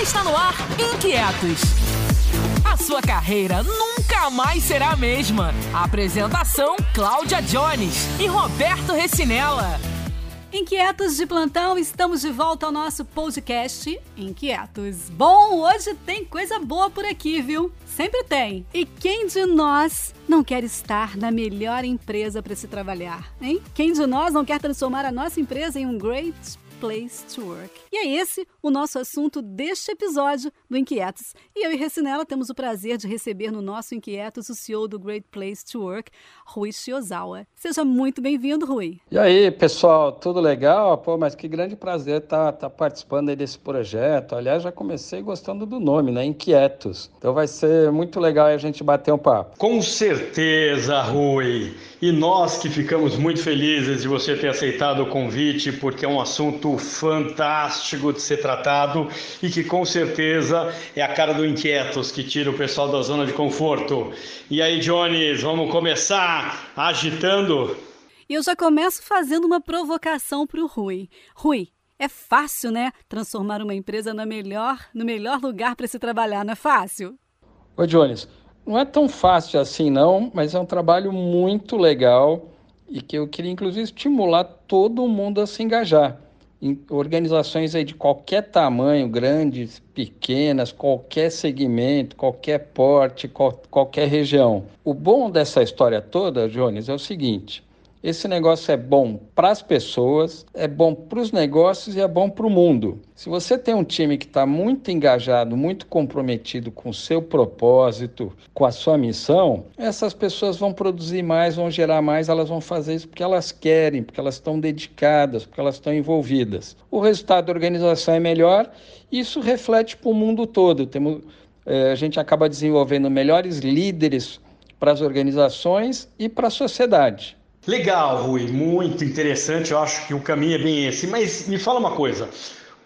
Está no ar Inquietos. A sua carreira nunca mais será a mesma. Apresentação: Cláudia Jones e Roberto Recinella. Inquietos de plantão, estamos de volta ao nosso podcast Inquietos. Bom, hoje tem coisa boa por aqui, viu? Sempre tem. E quem de nós não quer estar na melhor empresa para se trabalhar, hein? Quem de nós não quer transformar a nossa empresa em um great Place to Work. E é esse o nosso assunto deste episódio do Inquietos. E eu e Recinela temos o prazer de receber no nosso Inquietos o CEO do Great Place to Work, Rui Shiozawa. Seja muito bem-vindo, Rui. E aí, pessoal, tudo legal? Pô, mas que grande prazer estar tá, tá participando desse projeto. Aliás, já comecei gostando do nome, né? Inquietos. Então vai ser muito legal a gente bater um papo. Com certeza, Rui. E nós que ficamos muito felizes de você ter aceitado o convite, porque é um assunto fantástico de ser tratado e que com certeza é a cara do Inquietos que tira o pessoal da zona de conforto. E aí, Jones, vamos começar agitando? E eu já começo fazendo uma provocação para o Rui. Rui, é fácil, né? Transformar uma empresa no melhor, no melhor lugar para se trabalhar, não é fácil? Ô, Jones, não é tão fácil assim, não, mas é um trabalho muito legal e que eu queria, inclusive, estimular todo mundo a se engajar. Em organizações aí de qualquer tamanho, grandes, pequenas, qualquer segmento, qualquer porte, qual, qualquer região. O bom dessa história toda, Jones, é o seguinte: esse negócio é bom para as pessoas, é bom para os negócios e é bom para o mundo. Se você tem um time que está muito engajado, muito comprometido com o seu propósito, com a sua missão, essas pessoas vão produzir mais, vão gerar mais, elas vão fazer isso porque elas querem, porque elas estão dedicadas, porque elas estão envolvidas. O resultado da organização é melhor, e isso reflete para o mundo todo. Temos, é, a gente acaba desenvolvendo melhores líderes para as organizações e para a sociedade. Legal, Rui, muito interessante. Eu acho que o caminho é bem esse. Mas me fala uma coisa.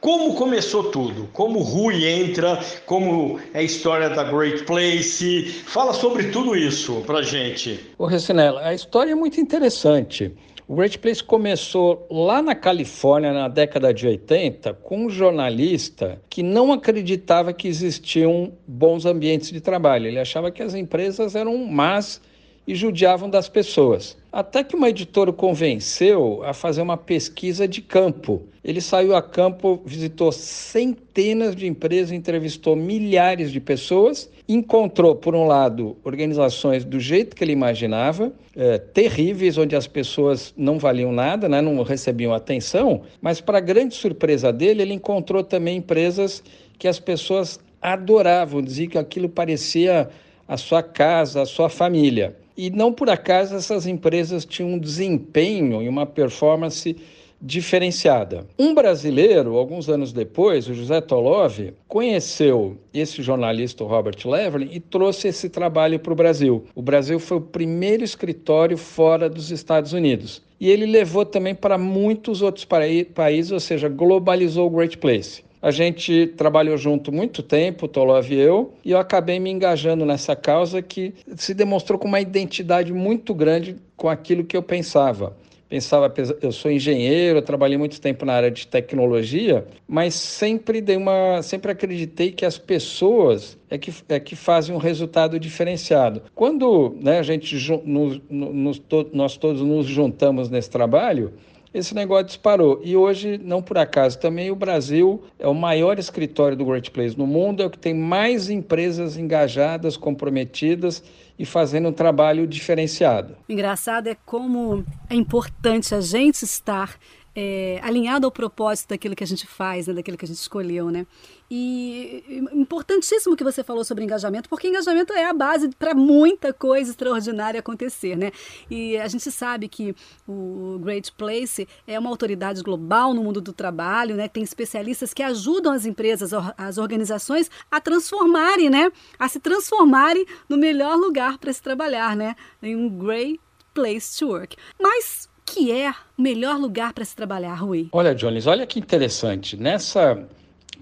Como começou tudo? Como o Rui entra? Como é a história da Great Place? Fala sobre tudo isso pra gente. Ô, Recinella, a história é muito interessante. O Great Place começou lá na Califórnia na década de 80 com um jornalista que não acreditava que existiam bons ambientes de trabalho. Ele achava que as empresas eram más e judiavam das pessoas. Até que uma editora o convenceu a fazer uma pesquisa de campo. Ele saiu a campo, visitou centenas de empresas, entrevistou milhares de pessoas, encontrou, por um lado, organizações do jeito que ele imaginava, é, terríveis, onde as pessoas não valiam nada, né, não recebiam atenção, mas, para grande surpresa dele, ele encontrou também empresas que as pessoas adoravam, diziam que aquilo parecia a sua casa, a sua família. E não por acaso essas empresas tinham um desempenho e uma performance diferenciada. Um brasileiro, alguns anos depois, o José Tolov, conheceu esse jornalista, Robert Leverlin, e trouxe esse trabalho para o Brasil. O Brasil foi o primeiro escritório fora dos Estados Unidos. E ele levou também para muitos outros países, ou seja, globalizou o Great Place. A gente trabalhou junto muito tempo, Tolov e eu, e eu acabei me engajando nessa causa que se demonstrou com uma identidade muito grande com aquilo que eu pensava pensava, eu sou engenheiro, eu trabalhei muito tempo na área de tecnologia, mas sempre dei uma, sempre acreditei que as pessoas é que, é que fazem um resultado diferenciado. Quando né, a gente nos, nos, nós todos nos juntamos nesse trabalho, esse negócio disparou. E hoje, não por acaso, também o Brasil é o maior escritório do Great Place no mundo, é o que tem mais empresas engajadas, comprometidas e fazendo um trabalho diferenciado. O engraçado é como é importante a gente estar é, alinhado ao propósito daquilo que a gente faz, né, daquilo que a gente escolheu, né? E importantíssimo que você falou sobre engajamento, porque engajamento é a base para muita coisa extraordinária acontecer, né? E a gente sabe que o Great Place é uma autoridade global no mundo do trabalho, né? Tem especialistas que ajudam as empresas, as organizações a transformarem, né? A se transformarem no melhor lugar para se trabalhar, né? Em um great place to work. Mas que é o melhor lugar para se trabalhar, Rui? Olha, Jones, olha que interessante. Nessa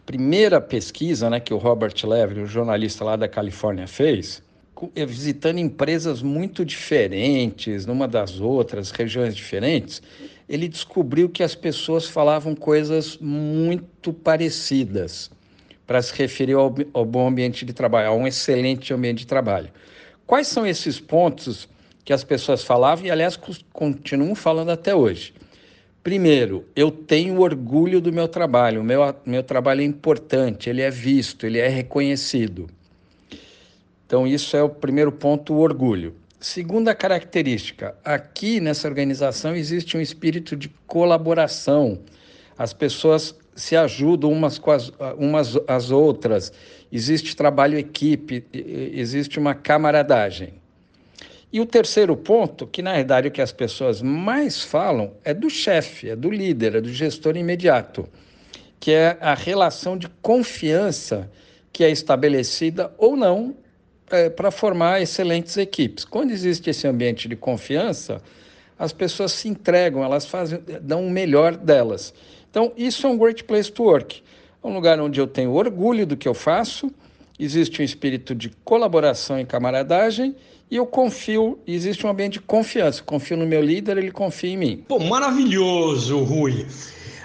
primeira pesquisa né, que o Robert Levy, o jornalista lá da Califórnia, fez, eh, visitando empresas muito diferentes, numa das outras, regiões diferentes, ele descobriu que as pessoas falavam coisas muito parecidas. para se referir ao, ao bom ambiente de trabalho, a um excelente ambiente de trabalho. Quais são esses pontos que as pessoas falavam e, aliás, continuam falando até hoje? Primeiro, eu tenho orgulho do meu trabalho, o meu, meu trabalho é importante, ele é visto, ele é reconhecido. Então, isso é o primeiro ponto, o orgulho. Segunda característica, aqui nessa organização existe um espírito de colaboração. As pessoas se ajudam umas com as, umas as outras, existe trabalho equipe, existe uma camaradagem. E o terceiro ponto, que na verdade o que as pessoas mais falam é do chefe, é do líder, é do gestor imediato, que é a relação de confiança que é estabelecida ou não é, para formar excelentes equipes. Quando existe esse ambiente de confiança, as pessoas se entregam, elas fazem, dão o melhor delas. Então, isso é um great place to work. É um lugar onde eu tenho orgulho do que eu faço, existe um espírito de colaboração e camaradagem e eu confio, existe um ambiente de confiança. Confio no meu líder, ele confia em mim. Pô, maravilhoso, Rui.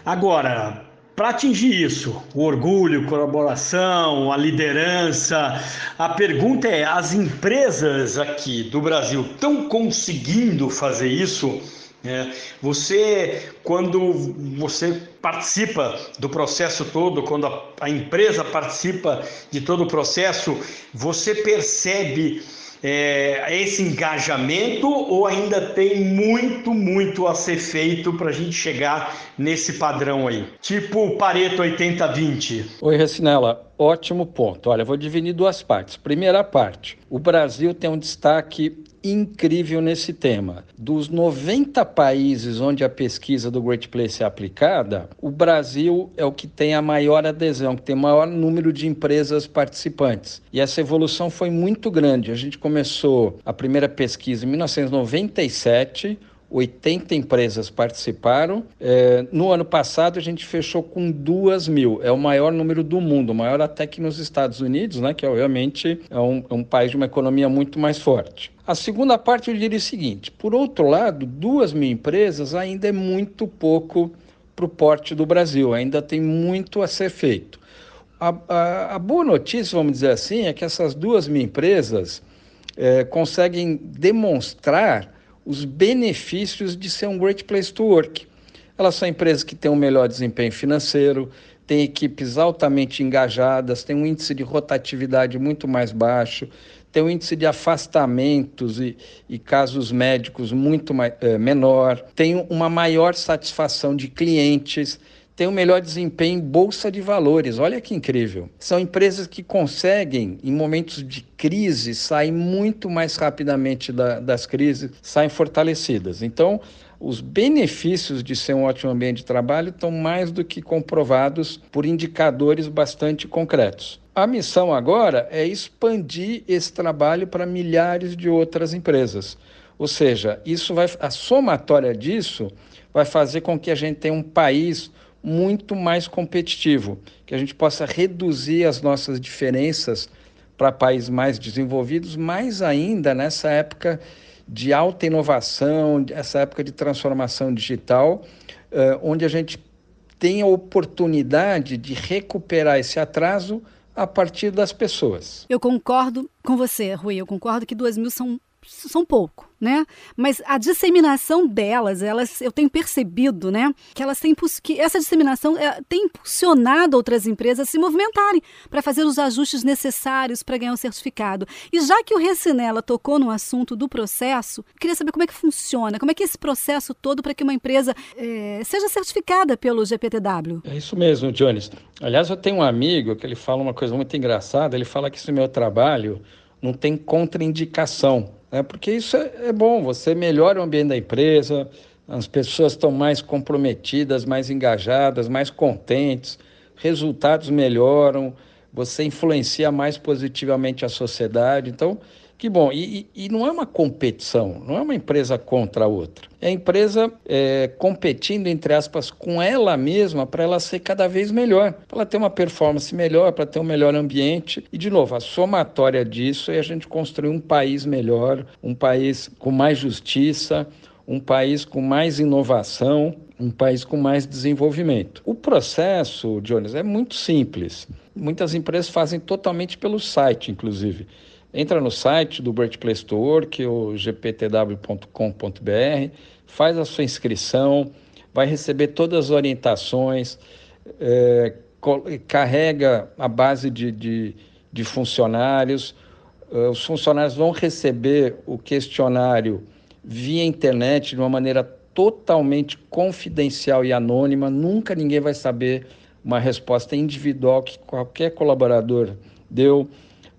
Agora, para atingir isso, o orgulho, colaboração, a liderança, a pergunta é: as empresas aqui do Brasil estão conseguindo fazer isso? É, você, quando você participa do processo todo, quando a, a empresa participa de todo o processo, você percebe é, esse engajamento ou ainda tem muito, muito a ser feito para a gente chegar nesse padrão aí? Tipo Pareto 80-20. Oi, Recinela. Ótimo ponto. Olha, vou dividir duas partes. Primeira parte: o Brasil tem um destaque incrível nesse tema. Dos 90 países onde a pesquisa do Great Place é aplicada, o Brasil é o que tem a maior adesão, que tem o maior número de empresas participantes. E essa evolução foi muito grande. A gente começou a primeira pesquisa em 1997 80 empresas participaram. É, no ano passado, a gente fechou com 2 mil. É o maior número do mundo, maior até que nos Estados Unidos, né, que obviamente é um, é um país de uma economia muito mais forte. A segunda parte eu diria o seguinte: por outro lado, 2 mil empresas ainda é muito pouco para o porte do Brasil, ainda tem muito a ser feito. A, a, a, boa notícia, vamos dizer assim, é que essas duas mil empresas é, conseguem demonstrar os benefícios de ser um great place to work. Elas são empresas que têm um melhor desempenho financeiro, têm equipes altamente engajadas, têm um índice de rotatividade muito mais baixo, têm um índice de afastamentos e, e casos médicos muito mais, é, menor, têm uma maior satisfação de clientes tem o melhor desempenho em bolsa de valores. Olha que incrível. São empresas que conseguem, em momentos de crise, sair muito mais rapidamente da, das crises, saem fortalecidas. Então, os benefícios de ser um ótimo ambiente de trabalho estão mais do que comprovados por indicadores bastante concretos. A missão agora é expandir esse trabalho para milhares de outras empresas. Ou seja, isso vai a somatória disso vai fazer com que a gente tenha um país muito mais competitivo, que a gente possa reduzir as nossas diferenças para países mais desenvolvidos, mais ainda nessa época de alta inovação, essa época de transformação digital, uh, onde a gente tem a oportunidade de recuperar esse atraso a partir das pessoas. Eu concordo com você, Rui. Eu concordo que 2 mil são são pouco, né? Mas a disseminação delas, elas, eu tenho percebido, né, que elas têm que essa disseminação é, tem impulsionado outras empresas a se movimentarem para fazer os ajustes necessários para ganhar o certificado. E já que o Recinela tocou no assunto do processo, queria saber como é que funciona, como é que é esse processo todo para que uma empresa é, seja certificada pelo GPTW. É isso mesmo, Jones. Aliás, eu tenho um amigo que ele fala uma coisa muito engraçada. Ele fala que esse meu trabalho não tem contraindicação né? porque isso é, é bom, você melhora o ambiente da empresa, as pessoas estão mais comprometidas, mais engajadas, mais contentes, resultados melhoram, você influencia mais positivamente a sociedade. Então, que bom, e, e, não é uma competição, não é uma empresa contra a outra. É a empresa é, competindo, entre aspas, com ela mesma para ela ser cada vez melhor, para ela ter uma performance melhor, para ter um melhor ambiente. E, de novo, a somatória disso é a gente construir um país melhor, um país com mais justiça, um país com mais inovação, um país com mais desenvolvimento. O processo, Jones, é muito simples. muitas empresas fazem totalmente pelo site, inclusive. Entra no site do Birthplace to Work, o gptw.com.br, faz a sua inscrição, vai receber todas as orientações, é, carrega a base de, de, de funcionários, uh, os funcionários vão receber o questionário via internet de uma maneira totalmente confidencial e anônima, nunca ninguém vai saber uma resposta individual que qualquer colaborador deu.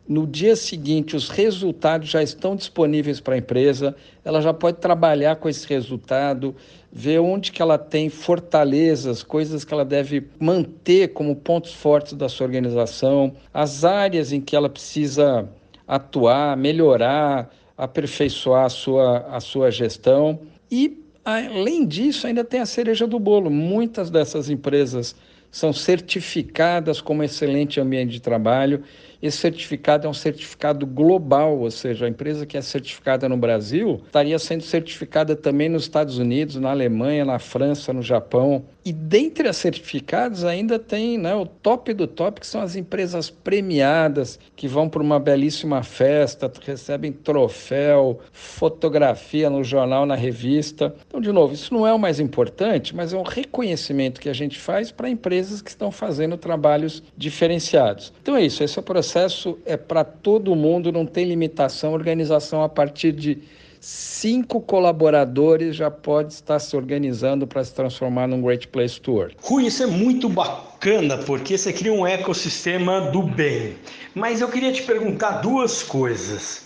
No dia seguinte, os resultados já estão disponíveis para a empresa, ela já pode trabalhar com esse resultado, ver onde que ela tem fortalezas, coisas que ela deve manter como pontos fortes da sua organização, as áreas em que ela precisa atuar, melhorar, aperfeiçoar a sua, a sua gestão e Além disso, ainda tem a cereja do bolo. Muitas dessas empresas são certificadas como excelente ambiente de trabalho esse certificado é um certificado global, ou seja, a empresa que é certificada no Brasil estaria sendo certificada também nos Estados Unidos, na Alemanha, na França, no Japão. E dentre as certificadas ainda tem né, o top do top, que são as empresas premiadas, que vão para uma belíssima festa, recebem troféu, fotografia no jornal, na revista. Então, de novo, isso não é o mais importante, mas é um reconhecimento que a gente faz para empresas que estão fazendo trabalhos diferenciados. Então é isso, esse processo é para todo mundo, não tem limitação. Organização, a partir de cinco colaboradores, já pode estar se organizando para se transformar num Great Place to Work. Rui, isso é muito bacana, porque você cria um ecossistema do bem. Mas eu queria te perguntar duas coisas.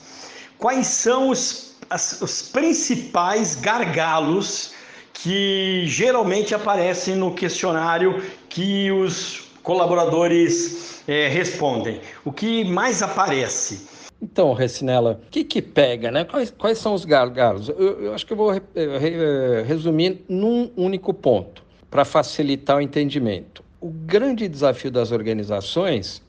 Quais são os, as, os principais gargalos que geralmente aparecem no questionário que os colaboradores é, respondem? O que mais aparece? Então, Recinela, o que, que pega, né? Quais, quais são os gargalos? Eu, eu acho que eu vou re, re, resumir num único ponto, para facilitar o entendimento. O grande desafio das organizações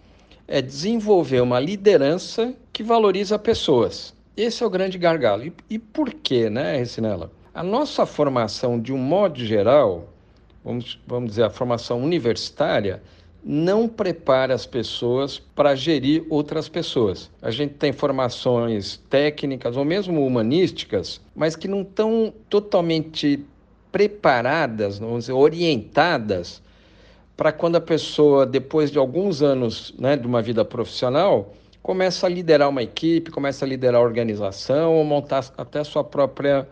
é desenvolver uma liderança que valoriza pessoas. Esse é o grande gargalo. E, e por quê, né, Recinela? A nossa formação, de um modo geral, vamos, vamos dizer, a formação universitária, não prepara as pessoas para gerir outras pessoas. A gente tem formações técnicas ou mesmo humanísticas, mas que não estão totalmente preparadas, vamos dizer, orientadas para quando a pessoa, depois de alguns anos né, de uma vida profissional, começa a liderar uma equipe, começa a liderar a organização ou montar até a sua própria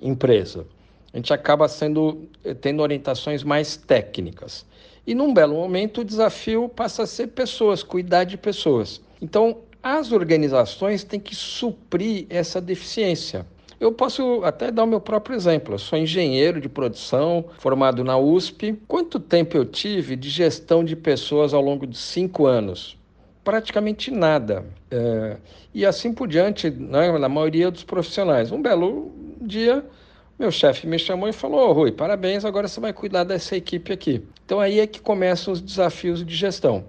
empresa. A gente acaba sendo tendo orientações mais técnicas. E num belo momento o desafio passa a ser pessoas, cuidar de pessoas. Então, as organizações têm que suprir essa deficiência. Eu posso até dar o meu próprio exemplo. Eu sou engenheiro de produção, formado na USP. Quanto tempo eu tive de gestão de pessoas ao longo de cinco anos? Praticamente nada. É, e assim por diante, né, na maioria dos profissionais. Um belo dia, meu chefe me chamou e falou: oh, Rui, parabéns, agora você vai cuidar dessa equipe aqui. Então aí é que começam os desafios de gestão.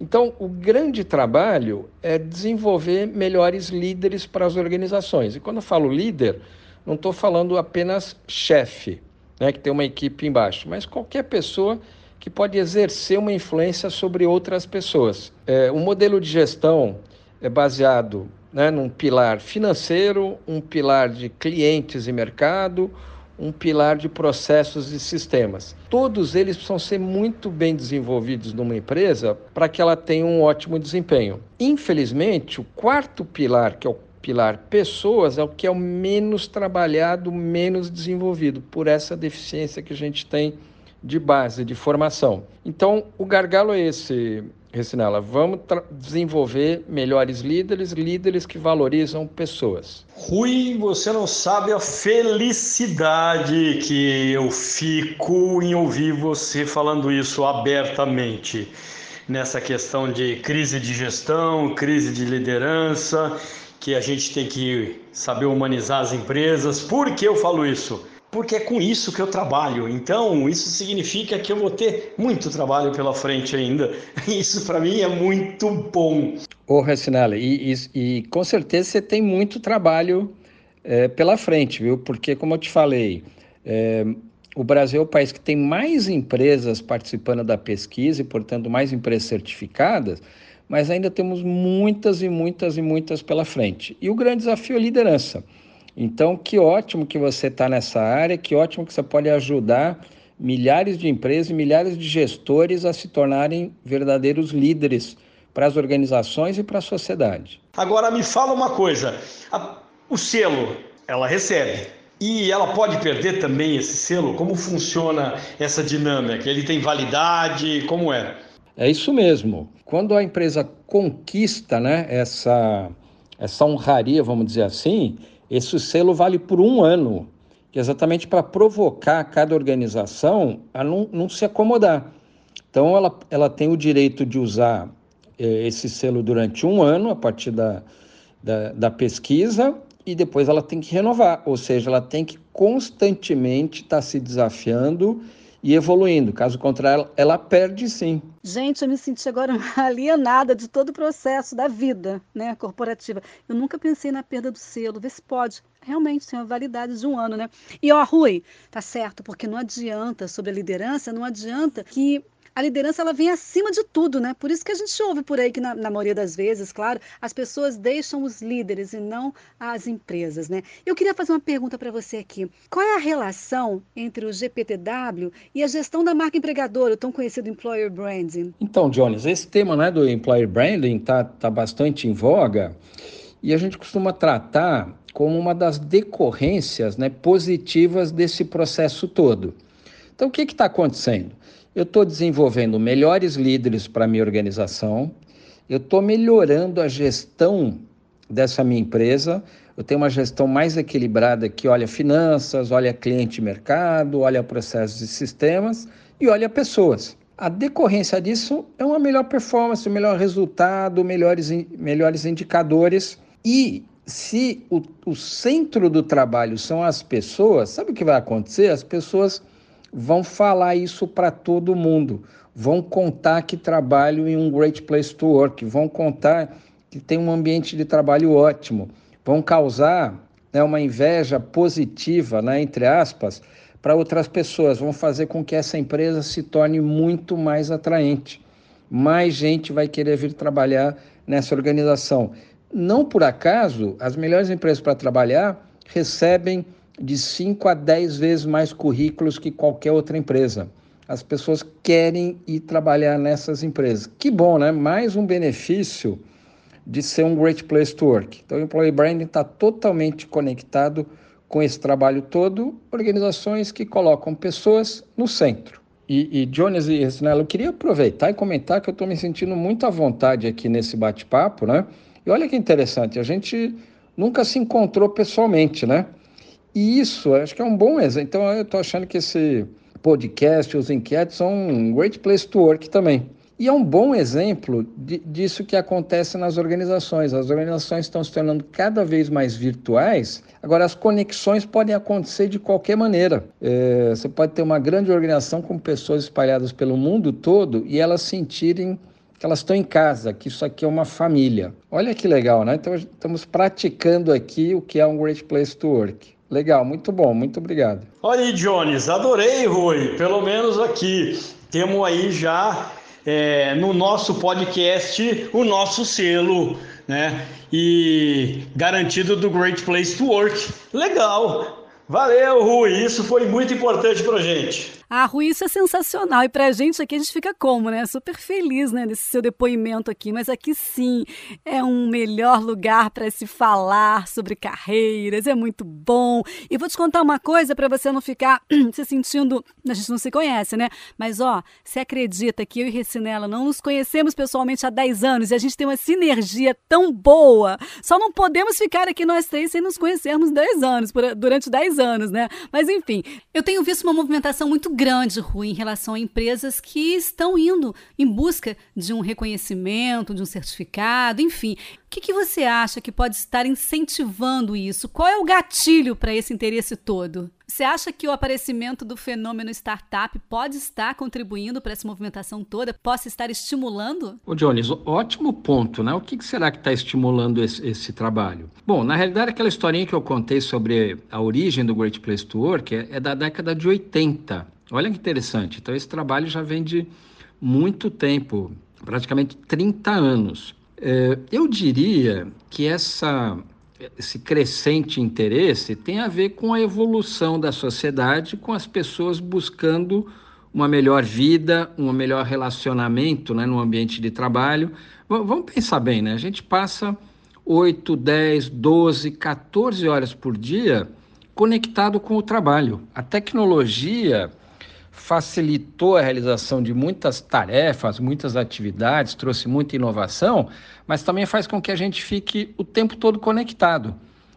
Então, o grande trabalho é desenvolver melhores líderes para as organizações. E quando eu falo líder, não estou falando apenas chefe, né, que tem uma equipe embaixo, mas qualquer pessoa que pode exercer uma influência sobre outras pessoas. É, o modelo de gestão é baseado né, num pilar financeiro, um pilar de clientes e mercado, um pilar de processos e sistemas. Todos eles precisam ser muito bem desenvolvidos numa empresa para que ela tenha um ótimo desempenho. Infelizmente, o quarto pilar, que é o pilar pessoas, é o que é o menos trabalhado, menos desenvolvido, por essa deficiência que a gente tem de base, de formação. Então, o gargalo é esse, Recinela. Vamos desenvolver melhores líderes, líderes que valorizam pessoas. Rui, você não sabe a felicidade que eu fico em ouvir você falando isso abertamente. Nessa questão de crise de gestão, crise de liderança, que a gente tem que saber humanizar as empresas. Por que eu falo isso? Porque é com isso que eu trabalho. Então, isso significa que eu vou ter muito trabalho pela frente ainda. Isso para mim é muito bom. Ô, Recinale, e, e, e, com certeza você tem muito trabalho é, pela frente, viu? Porque, como eu te falei, é, o Brasil é o país que tem mais empresas participando da pesquisa e, portanto, mais empresas certificadas, mas ainda temos muitas e muitas e muitas pela frente. E o grande desafio é a liderança. Então, que ótimo que você está nessa área, que ótimo que você pode ajudar milhares de empresas e milhares de gestores a se tornarem verdadeiros líderes para as organizações e para a sociedade. Agora me fala uma coisa, a, o selo, ela recebe. E ela pode perder também esse selo? Como funciona essa dinâmica? Ele tem validade? Como é? É isso mesmo. Quando a empresa conquista né, essa, essa honraria, vamos dizer assim, esse selo vale por um ano, é exatamente para provocar cada organização a não, não se acomodar. Então, ela, ela tem o direito de usar eh, esse selo durante um ano, a partir da, da, da pesquisa, e depois ela tem que renovar, ou seja, ela tem que constantemente estar tá se desafiando e evoluindo. Caso contrário, ela perde sim. Gente, eu me senti agora alienada de todo o processo da vida né, corporativa. Eu nunca pensei na perda do selo, vê se pode. Realmente tem uma validade de um ano, né? E ó, Rui, tá certo, porque não adianta sobre a liderança, não adianta que a liderança ela vem acima de tudo, né? Por isso que a gente ouve por aí que, na, na maioria das vezes, claro, as pessoas deixam os líderes e não as empresas, né? Eu queria fazer uma pergunta para você aqui. Qual é a relação entre o GPTW e a gestão da marca empregadora, o tão conhecido Employer Branding? Então, Jones, esse tema né, do Employer Branding está tá bastante em voga e a gente costuma tratar como uma das decorrências né, positivas desse processo todo. Então, o que está acontecendo? Eu estou desenvolvendo melhores líderes para minha organização, eu estou melhorando a gestão dessa minha empresa, eu tenho uma gestão mais equilibrada que olha finanças, olha cliente e mercado, olha processos e sistemas e olha pessoas. A decorrência disso é uma melhor performance, um melhor resultado, melhores, melhores indicadores. E se o, o centro do trabalho são as pessoas, sabe o que vai acontecer? As pessoas vão falar isso para todo mundo, vão contar que trabalham em um great place to work, vão contar que tem um ambiente de trabalho ótimo, vão causar né, uma inveja positiva, né, entre aspas, para outras pessoas, vão fazer com que essa empresa se torne muito mais atraente. Mais gente vai querer vir trabalhar nessa organização. Não por acaso, as melhores empresas para trabalhar recebem de 5 a 10 vezes mais currículos que qualquer outra empresa. As pessoas querem ir trabalhar nessas empresas. Que bom, né? Mais um benefício de ser um great place to work. Então, o employee branding está totalmente conectado com esse trabalho todo, organizações que colocam pessoas no centro. E, e Jones e Resinella, eu queria aproveitar e comentar que eu estou me sentindo muito à vontade aqui nesse bate-papo, né? E olha que interessante, a gente nunca se encontrou pessoalmente, né? E isso, acho que é um bom exemplo. Então, eu estou achando que esse podcast, os enquetes, são um great place to work também. E é um bom exemplo de, disso que acontece nas organizações. As organizações estão se tornando cada vez mais virtuais. Agora, as conexões podem acontecer de qualquer maneira. É, você pode ter uma grande organização com pessoas espalhadas pelo mundo todo e elas sentirem que elas estão em casa, que isso aqui é uma família. Olha que legal, né? Então, estamos praticando aqui o que é um great place to work. Legal, muito bom, muito obrigado. Olha aí, Jones, adorei, Rui. Pelo menos aqui temos aí já é, no nosso podcast o nosso selo, né? E garantido do Great Place to Work. Legal. Valeu, Rui. Isso foi muito importante para gente. Ah, Rui, isso é sensacional. E pra gente aqui, a gente fica como, né? Super feliz, né, nesse seu depoimento aqui. Mas aqui sim é um melhor lugar para se falar sobre carreiras. É muito bom. E vou te contar uma coisa para você não ficar se sentindo. A gente não se conhece, né? Mas, ó, você acredita que eu e Recinela não nos conhecemos pessoalmente há 10 anos e a gente tem uma sinergia tão boa. Só não podemos ficar aqui nós três sem nos conhecermos 10 anos, durante 10 anos, né? Mas, enfim, eu tenho visto uma movimentação muito grande grande, Rui, em relação a empresas que estão indo em busca de um reconhecimento, de um certificado, enfim que, que você acha que pode estar incentivando isso? Qual é o gatilho para esse interesse todo? Você acha que o aparecimento do fenômeno startup pode estar contribuindo para essa movimentação toda? Possa estar estimulando? Ô Jones, ótimo ponto, né? O que, será que está estimulando esse, esse, trabalho? Bom, na realidade, aquela historinha que eu contei sobre a origem do Great Place to Work é, é da década de 80. Olha que interessante. Então, esse trabalho já vem de muito tempo, praticamente 30 anos. É, eu diria que essa esse crescente interesse tem a ver com a evolução da sociedade, com as pessoas buscando uma melhor vida, um melhor relacionamento né, no ambiente de trabalho. Vamos pensar bem, né? A gente passa 8, 10, 12, 14 horas por dia conectado com o trabalho. A tecnologia facilitou a realização de muitas tarefas, muitas atividades, trouxe muita inovação, mas também faz com que a gente fique o tempo todo conectado.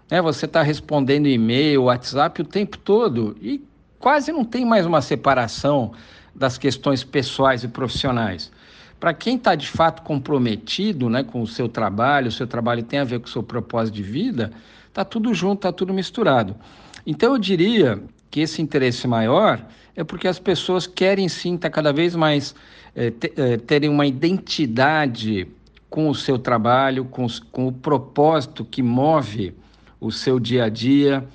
Né? Você está respondendo e-mail, WhatsApp o tempo todo e quase não tem mais uma separação das questões pessoais e profissionais. Para quem está de fato comprometido né, com o seu trabalho, o seu trabalho tem a ver com o seu propósito de vida, está tudo junto, está tudo misturado. Então eu diria que esse interesse maior é porque as pessoas querem sim estar cada vez mais é, é, terem uma identidade com o seu trabalho, com, com o propósito que move o seu dia a dia.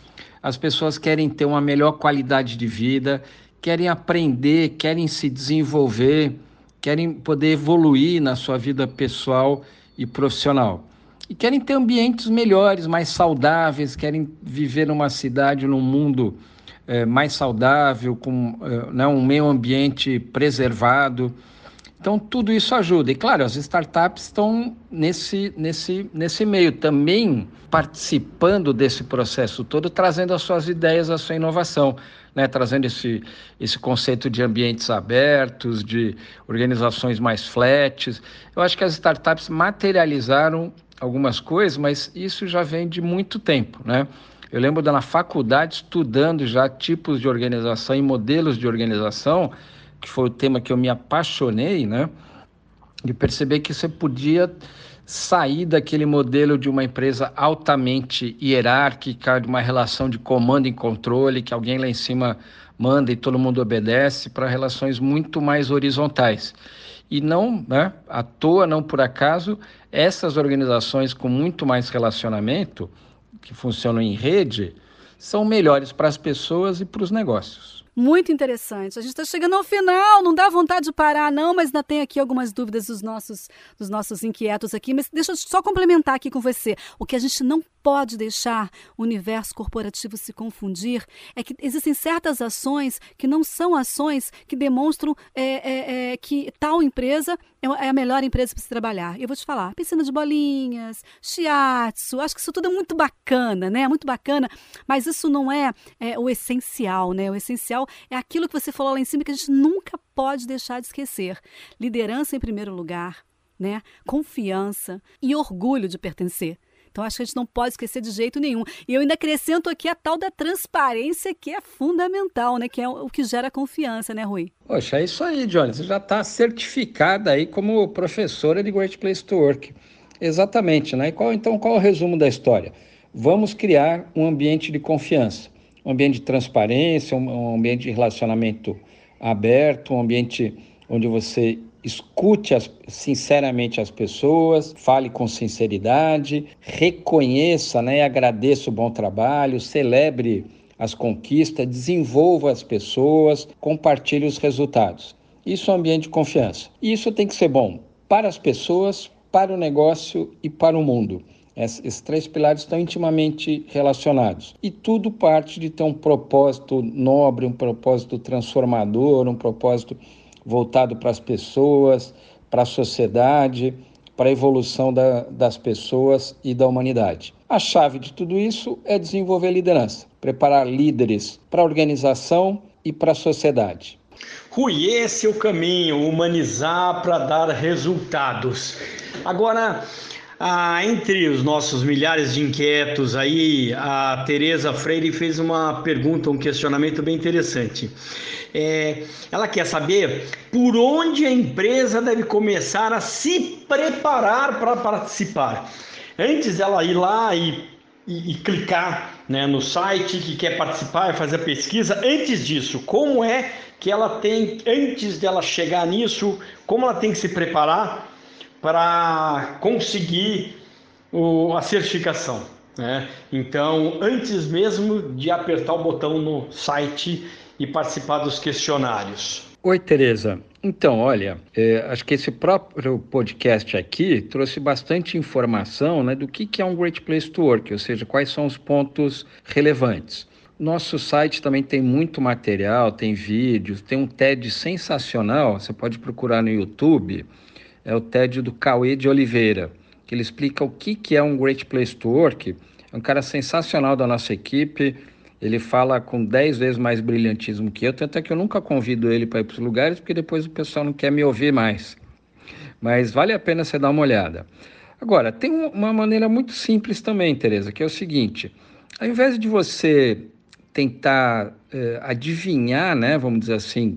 As pessoas querem ter uma melhor qualidade de vida, querem aprender, querem se desenvolver, querem poder evoluir na sua vida pessoal e profissional. E querem ter ambientes melhores, mais saudáveis, querem viver numa cidade, num mundo é, mais saudável, com é, né, um meio ambiente preservado. Então, tudo isso ajuda. E, claro, as startups estão nesse, nesse, nesse meio também participando desse processo todo, trazendo as suas ideias, a sua inovação, né? trazendo esse, esse conceito de ambientes abertos, de organizações mais flats. Eu acho que as startups materializaram algumas coisas, mas isso já vem de muito tempo, né? Eu lembro da na faculdade estudando já tipos de organização e modelos de organização, que foi o tema que eu me apaixonei, né? De perceber que você podia sair daquele modelo de uma empresa altamente hierárquica, de uma relação de comando e controle, que alguém lá em cima manda e todo mundo obedece, para relações muito mais horizontais. E não, né, à toa, não por acaso, essas organizações com muito mais relacionamento, que funcionam em rede são melhores para as pessoas e para os negócios. Muito interessante. A gente está chegando ao final, não dá vontade de parar, não, mas ainda tem aqui algumas dúvidas dos nossos, dos nossos inquietos aqui. Mas deixa eu só complementar aqui com você. O que a gente não pode deixar o universo corporativo se confundir é que existem certas ações que não são ações que demonstram é, é, é, que tal empresa é, é a melhor empresa para se trabalhar. Eu vou te falar, piscina de bolinhas, shiatsu, acho que isso tudo é muito bacana, né? Muito bacana, mas isso não é, é o essencial, né? O essencial é aquilo que você falou lá em cima que a gente nunca pode deixar de esquecer. Liderança em primeiro lugar, né? Confiança e orgulho de pertencer. Então, acho que a gente não pode esquecer de jeito nenhum. E eu ainda acrescento aqui a tal da transparência, que é fundamental, né? Que é o que gera confiança, né, Rui? Poxa, é isso aí, Johnny. Você já está certificada aí como professora de Great Place to Work. Exatamente, né? E qual, então, qual o resumo da história? Vamos criar um ambiente de confiança, um ambiente de transparência, um ambiente de relacionamento aberto, um ambiente onde você escute as, sinceramente as pessoas, fale com sinceridade, reconheça né, e agradeça o bom trabalho, celebre as conquistas, desenvolva as pessoas, compartilhe os resultados. Isso é um ambiente de confiança. E isso tem que ser bom para as pessoas, para o negócio e para o mundo. Esses três pilares estão intimamente relacionados. E tudo parte de ter um propósito nobre, um propósito transformador, um propósito voltado para as pessoas, para a sociedade, para a evolução da, das pessoas e da humanidade. A chave de tudo isso é desenvolver liderança, preparar líderes para a organização e para a sociedade. Rui, esse é o caminho, humanizar para dar resultados. Agora, ah, entre os nossos milhares de inquietos aí, a Tereza Freire fez uma pergunta, um questionamento bem interessante. É, ela quer saber por onde a empresa deve começar a se preparar para participar. Antes dela ir lá e, e, e clicar né, no site que quer participar e fazer a pesquisa, antes disso, como é que ela tem, antes dela chegar nisso, como ela tem que se preparar para conseguir o, a certificação? Né? Então, antes mesmo de apertar o botão no site e participar dos questionários. Oi, Tereza. Então, olha, é, acho que esse próprio podcast aqui trouxe bastante informação né, do que, que é um Great Place to Work, ou seja, quais são os pontos relevantes. Nosso site também tem muito material, tem vídeos, tem um TED sensacional, você pode procurar no YouTube, é o TED do Cauê de Oliveira, que ele explica o que, que é um Great Place to Work. É um cara sensacional da nossa equipe, ele fala com 10 vezes mais brilhantismo que eu, tanto é que eu nunca convido ele para ir para os lugares, porque depois o pessoal não quer me ouvir mais. Mas vale a pena você dar uma olhada. Agora, tem uma maneira muito simples também, Tereza, que é o seguinte: ao invés de você tentar eh, adivinhar, né, vamos dizer assim,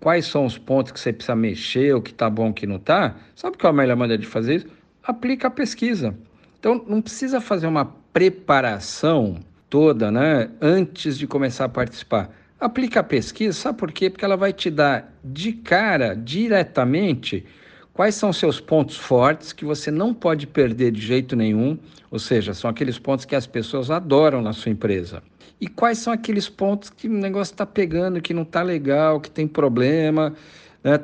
quais são os pontos que você precisa mexer, o que está bom, o que não está, sabe qual é a melhor maneira de fazer isso? Aplica a pesquisa. Então, não precisa fazer uma preparação toda, né, antes de começar a participar. Aplica a pesquisa, sabe por quê? Porque ela vai te dar de cara, diretamente, quais são seus pontos fortes que você não pode perder de jeito nenhum, ou seja, são aqueles pontos que as pessoas adoram na sua empresa. E quais são aqueles pontos que o negócio está pegando, que não está legal, que tem problema. Né?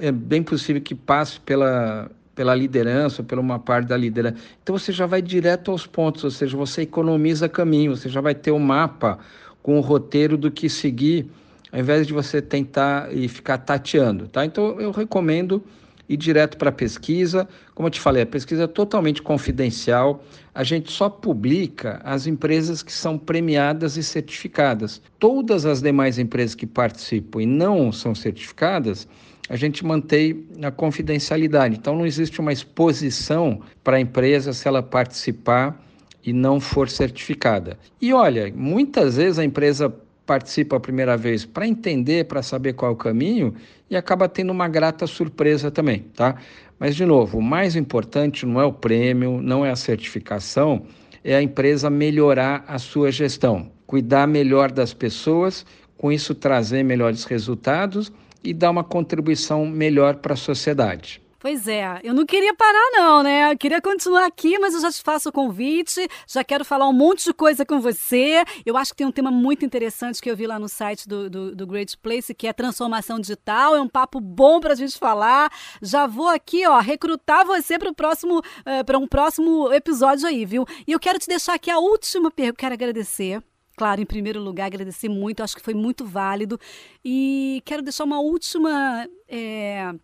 É bem possível que passe pela pela liderança, pela uma parte da liderança. Então você já vai direto aos pontos, ou seja, você economiza caminho, você já vai ter o um mapa com o roteiro do que seguir, ao invés de você tentar e ficar tateando, tá? Então eu recomendo ir direto para a pesquisa. Como eu te falei, a pesquisa é totalmente confidencial. A gente só publica as empresas que são premiadas e certificadas. Todas as demais empresas que participam e não são certificadas, a gente mantém a confidencialidade. Então, não existe uma exposição para a empresa se ela participar e não for certificada. E olha, muitas vezes a empresa participa a primeira vez para entender, para saber qual é o caminho e acaba tendo uma grata surpresa também, tá? Mas, de novo, o mais importante não é o prêmio, não é a certificação, é a empresa melhorar a sua gestão, cuidar melhor das pessoas, com isso trazer melhores resultados e dar uma contribuição melhor para a sociedade. Pois é, eu não queria parar não, né? Eu queria continuar aqui, mas eu já te faço o convite, já quero falar um monte de coisa com você. Eu acho que tem um tema muito interessante que eu vi lá no site do, do, do Great Place, que é transformação digital. É um papo bom para a gente falar. Já vou aqui, ó, recrutar você para o próximo, uh, eh, para um próximo episódio aí, viu? E eu quero te deixar aqui a última pergunta. Quero agradecer claro, em primeiro lugar, agradecer muito, acho que foi muito válido. E quero deixar uma última. É,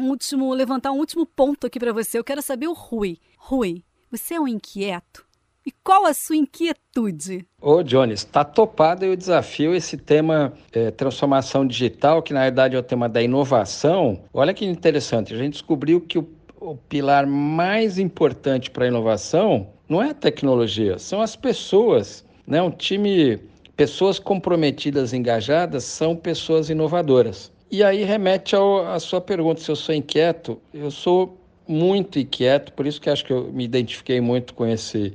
um último, levantar um último ponto aqui para você. Eu quero saber o Rui. Rui, você é um inquieto? E qual a sua inquietude? Ô, Jones, está topado o desafio esse tema é, transformação digital, que na verdade é o tema da inovação. Olha que interessante, a gente descobriu que o, o pilar mais importante para a inovação não é a tecnologia, são as pessoas. Né? Um time, pessoas comprometidas, engajadas, são pessoas inovadoras. E aí remete à sua pergunta, se eu sou inquieto. Eu sou muito inquieto, por isso que acho que eu me identifiquei muito com esse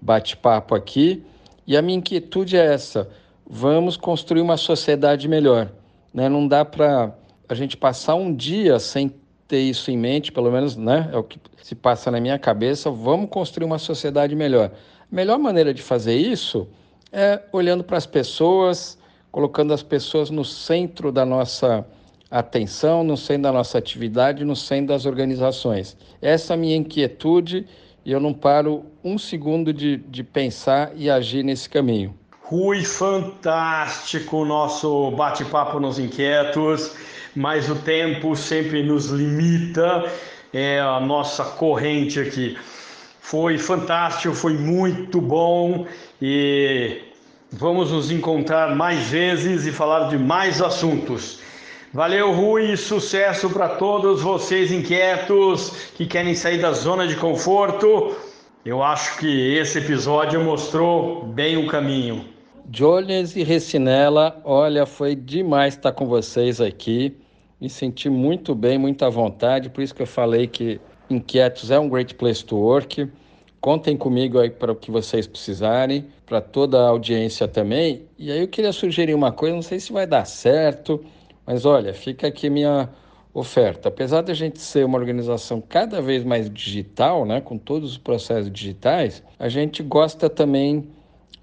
bate-papo aqui. E a minha inquietude é essa: vamos construir uma sociedade melhor. Né? Não dá para a gente passar um dia sem ter isso em mente, pelo menos né? é o que se passa na minha cabeça. Vamos construir uma sociedade melhor. A melhor maneira de fazer isso é olhando para as pessoas, colocando as pessoas no centro da nossa atenção, no centro da nossa atividade, no centro das organizações. Essa é a minha inquietude e eu não paro um segundo de, de pensar e agir nesse caminho. Rui, fantástico o nosso bate-papo nos inquietos, mas o tempo sempre nos limita, é a nossa corrente aqui. Foi fantástico, foi muito bom e Vamos nos encontrar mais vezes e falar de mais assuntos. Valeu, Rui, sucesso para todos vocês inquietos que querem sair da zona de conforto. Eu acho que esse episódio mostrou bem o caminho. Jones e Recinella, olha, foi demais estar com vocês aqui. Me senti muito bem, muita vontade, por isso que eu falei que Inquietos é um great place to work. Contem comigo aí para o que vocês precisarem, para toda a audiência também. E aí eu queria sugerir uma coisa, não sei se vai dar certo, mas olha, fica aqui minha oferta. Apesar de a gente ser uma organização cada vez mais digital, né, com todos os processos digitais, a gente gosta também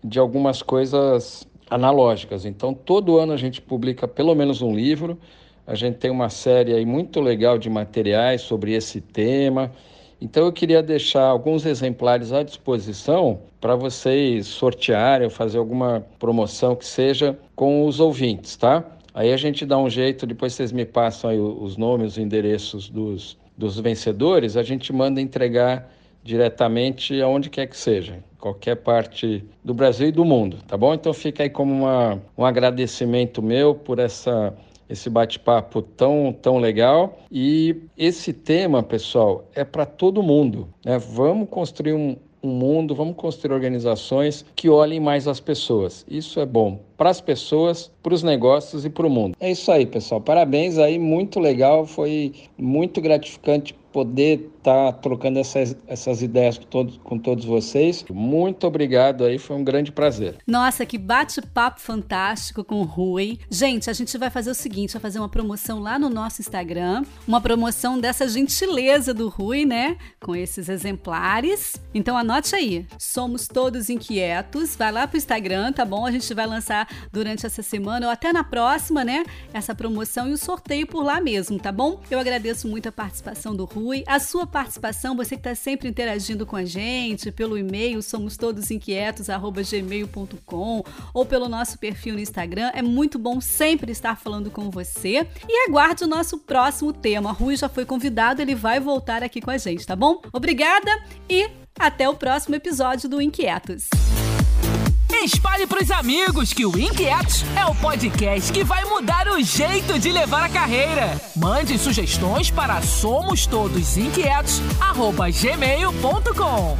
de algumas coisas analógicas. Então, todo ano a gente publica pelo menos um livro. A gente tem uma série aí muito legal de materiais sobre esse tema. Então eu queria deixar alguns exemplares à disposição para vocês sortearem ou fazer alguma promoção que seja com os ouvintes, tá? Aí a gente dá um jeito, depois vocês me passam aí os nomes, os endereços dos, dos vencedores, a gente manda entregar diretamente aonde quer que seja, qualquer parte do Brasil e do mundo, tá bom? Então fica aí como uma, um agradecimento meu por essa esse bate-papo tão, tão legal. E esse tema, pessoal, é para todo mundo. Né? Vamos construir um, um mundo, vamos construir organizações que olhem mais as pessoas. Isso é bom para as pessoas, para os negócios e para o mundo. É isso aí, pessoal. Parabéns aí, muito legal. Foi muito gratificante poder estar tá trocando essas, essas ideias com todos, com todos vocês. Muito obrigado aí, foi um grande prazer. Nossa, que bate-papo fantástico com o Rui. Gente, a gente vai fazer o seguinte, vai fazer uma promoção lá no nosso Instagram, uma promoção dessa gentileza do Rui, né? Com esses exemplares. Então anote aí, somos todos inquietos. Vai lá pro Instagram, tá bom? A gente vai lançar durante essa semana ou até na próxima, né? Essa promoção e o sorteio por lá mesmo, tá bom? Eu agradeço muito a participação do Rui a sua participação, você que está sempre interagindo com a gente pelo e-mail somos todos inquietos gmail.com ou pelo nosso perfil no Instagram. É muito bom sempre estar falando com você. E aguarde o nosso próximo tema. Rui já foi convidado, ele vai voltar aqui com a gente, tá bom? Obrigada e até o próximo episódio do Inquietos. Espalhe pros amigos que o Inquietos é o podcast que vai mudar o jeito de levar a carreira. Mande sugestões para somos todos inquietos@gmail.com.